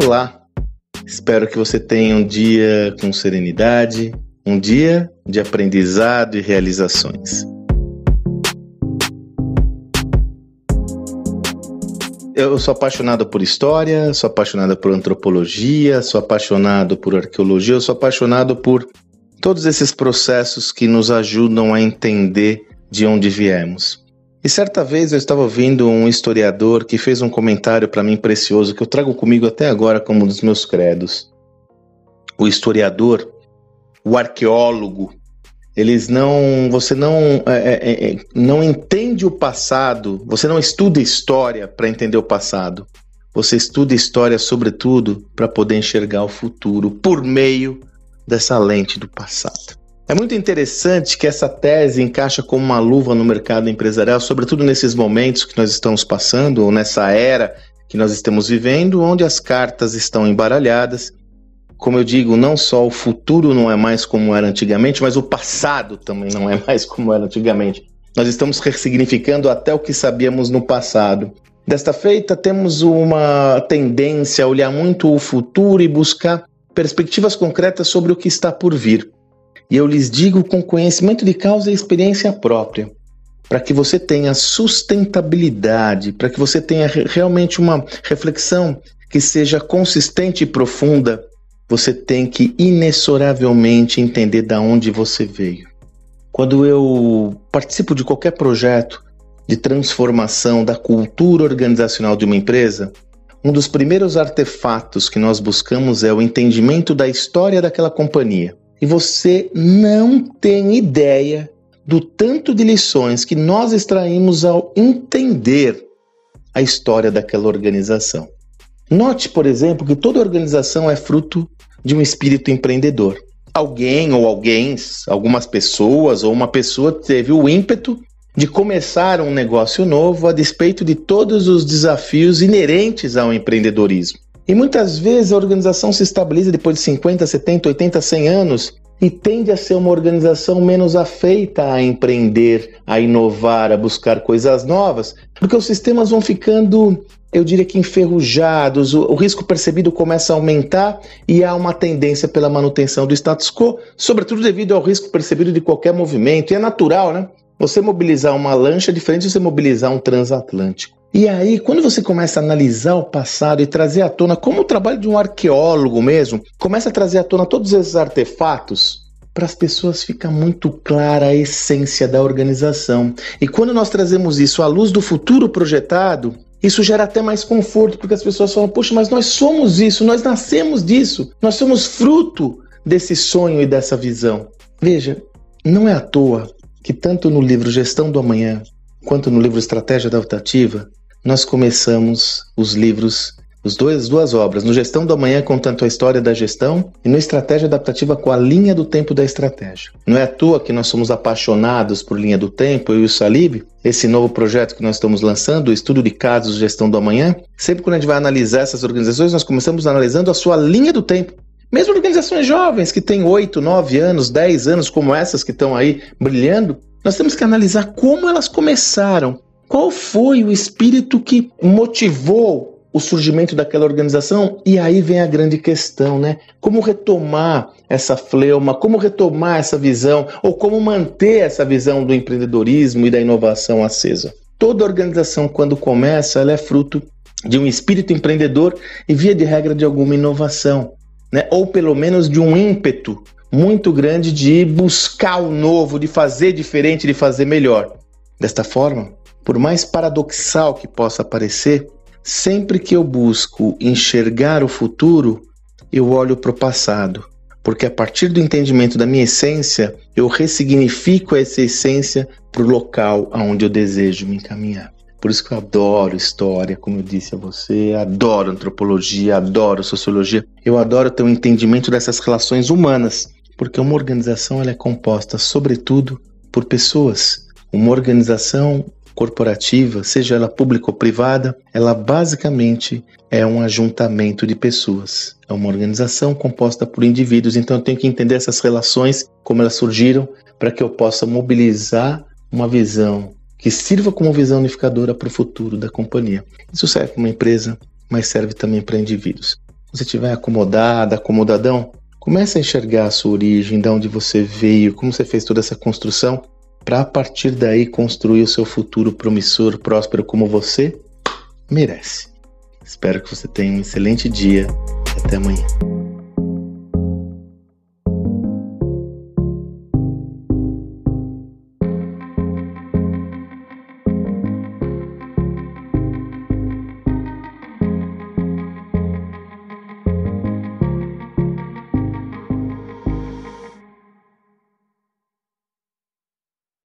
Olá! Espero que você tenha um dia com serenidade, um dia de aprendizado e realizações. Eu sou apaixonado por história, sou apaixonado por antropologia, sou apaixonado por arqueologia, eu sou apaixonado por todos esses processos que nos ajudam a entender de onde viemos. E certa vez eu estava ouvindo um historiador que fez um comentário para mim precioso que eu trago comigo até agora como um dos meus credos. O historiador, o arqueólogo, eles não, você não, é, é, é, é não entende o passado, você não estuda história para entender o passado. Você estuda história, sobretudo, para poder enxergar o futuro por meio dessa lente do passado. É muito interessante que essa tese encaixa como uma luva no mercado empresarial, sobretudo nesses momentos que nós estamos passando, ou nessa era que nós estamos vivendo, onde as cartas estão embaralhadas. Como eu digo, não só o futuro não é mais como era antigamente, mas o passado também não é mais como era antigamente. Nós estamos ressignificando até o que sabíamos no passado. Desta feita, temos uma tendência a olhar muito o futuro e buscar perspectivas concretas sobre o que está por vir. E eu lhes digo com conhecimento de causa e experiência própria, para que você tenha sustentabilidade, para que você tenha realmente uma reflexão que seja consistente e profunda, você tem que inexoravelmente entender da onde você veio. Quando eu participo de qualquer projeto de transformação da cultura organizacional de uma empresa, um dos primeiros artefatos que nós buscamos é o entendimento da história daquela companhia e você não tem ideia do tanto de lições que nós extraímos ao entender a história daquela organização. Note, por exemplo, que toda organização é fruto de um espírito empreendedor. Alguém ou alguém, algumas pessoas ou uma pessoa teve o ímpeto de começar um negócio novo a despeito de todos os desafios inerentes ao empreendedorismo. E muitas vezes a organização se estabiliza depois de 50, 70, 80, 100 anos e tende a ser uma organização menos afeita a empreender, a inovar, a buscar coisas novas, porque os sistemas vão ficando, eu diria que enferrujados, o, o risco percebido começa a aumentar e há uma tendência pela manutenção do status quo, sobretudo devido ao risco percebido de qualquer movimento. E é natural, né? Você mobilizar uma lancha é diferente de você mobilizar um transatlântico. E aí, quando você começa a analisar o passado e trazer à tona, como o trabalho de um arqueólogo mesmo, começa a trazer à tona todos esses artefatos, para as pessoas fica muito clara a essência da organização. E quando nós trazemos isso à luz do futuro projetado, isso gera até mais conforto, porque as pessoas falam: Poxa, mas nós somos isso, nós nascemos disso, nós somos fruto desse sonho e dessa visão. Veja, não é à toa que tanto no livro Gestão do Amanhã quanto no livro Estratégia Adaptativa, nós começamos os livros, os dois, duas obras, no Gestão do Amanhã contando a história da gestão e no Estratégia Adaptativa com a linha do tempo da estratégia. Não é à toa que nós somos apaixonados por linha do tempo, eu e o Salib, esse novo projeto que nós estamos lançando, o estudo de casos Gestão do Amanhã. Sempre quando a gente vai analisar essas organizações, nós começamos analisando a sua linha do tempo. Mesmo organizações jovens que têm 8, 9 anos, 10 anos, como essas que estão aí brilhando, nós temos que analisar como elas começaram, qual foi o espírito que motivou o surgimento daquela organização? E aí vem a grande questão, né? Como retomar essa fleuma, como retomar essa visão, ou como manter essa visão do empreendedorismo e da inovação acesa? Toda organização, quando começa, ela é fruto de um espírito empreendedor e, via de regra, de alguma inovação, né? ou pelo menos de um ímpeto muito grande de buscar o novo, de fazer diferente, de fazer melhor. Desta forma, por mais paradoxal que possa parecer, sempre que eu busco enxergar o futuro, eu olho para o passado, porque a partir do entendimento da minha essência, eu ressignifico essa essência para o local aonde eu desejo me encaminhar. Por isso que eu adoro história, como eu disse a você, adoro antropologia, adoro sociologia, eu adoro ter um entendimento dessas relações humanas, porque uma organização ela é composta, sobretudo, por pessoas. Uma organização corporativa, seja ela pública ou privada, ela basicamente é um ajuntamento de pessoas. É uma organização composta por indivíduos, então eu tenho que entender essas relações, como elas surgiram, para que eu possa mobilizar uma visão que sirva como visão unificadora para o futuro da companhia. Isso serve para uma empresa, mas serve também para indivíduos. você estiver acomodada, acomodadão, comece a enxergar a sua origem, de onde você veio, como você fez toda essa construção, para a partir daí construir o seu futuro promissor, próspero como você merece. Espero que você tenha um excelente dia até amanhã.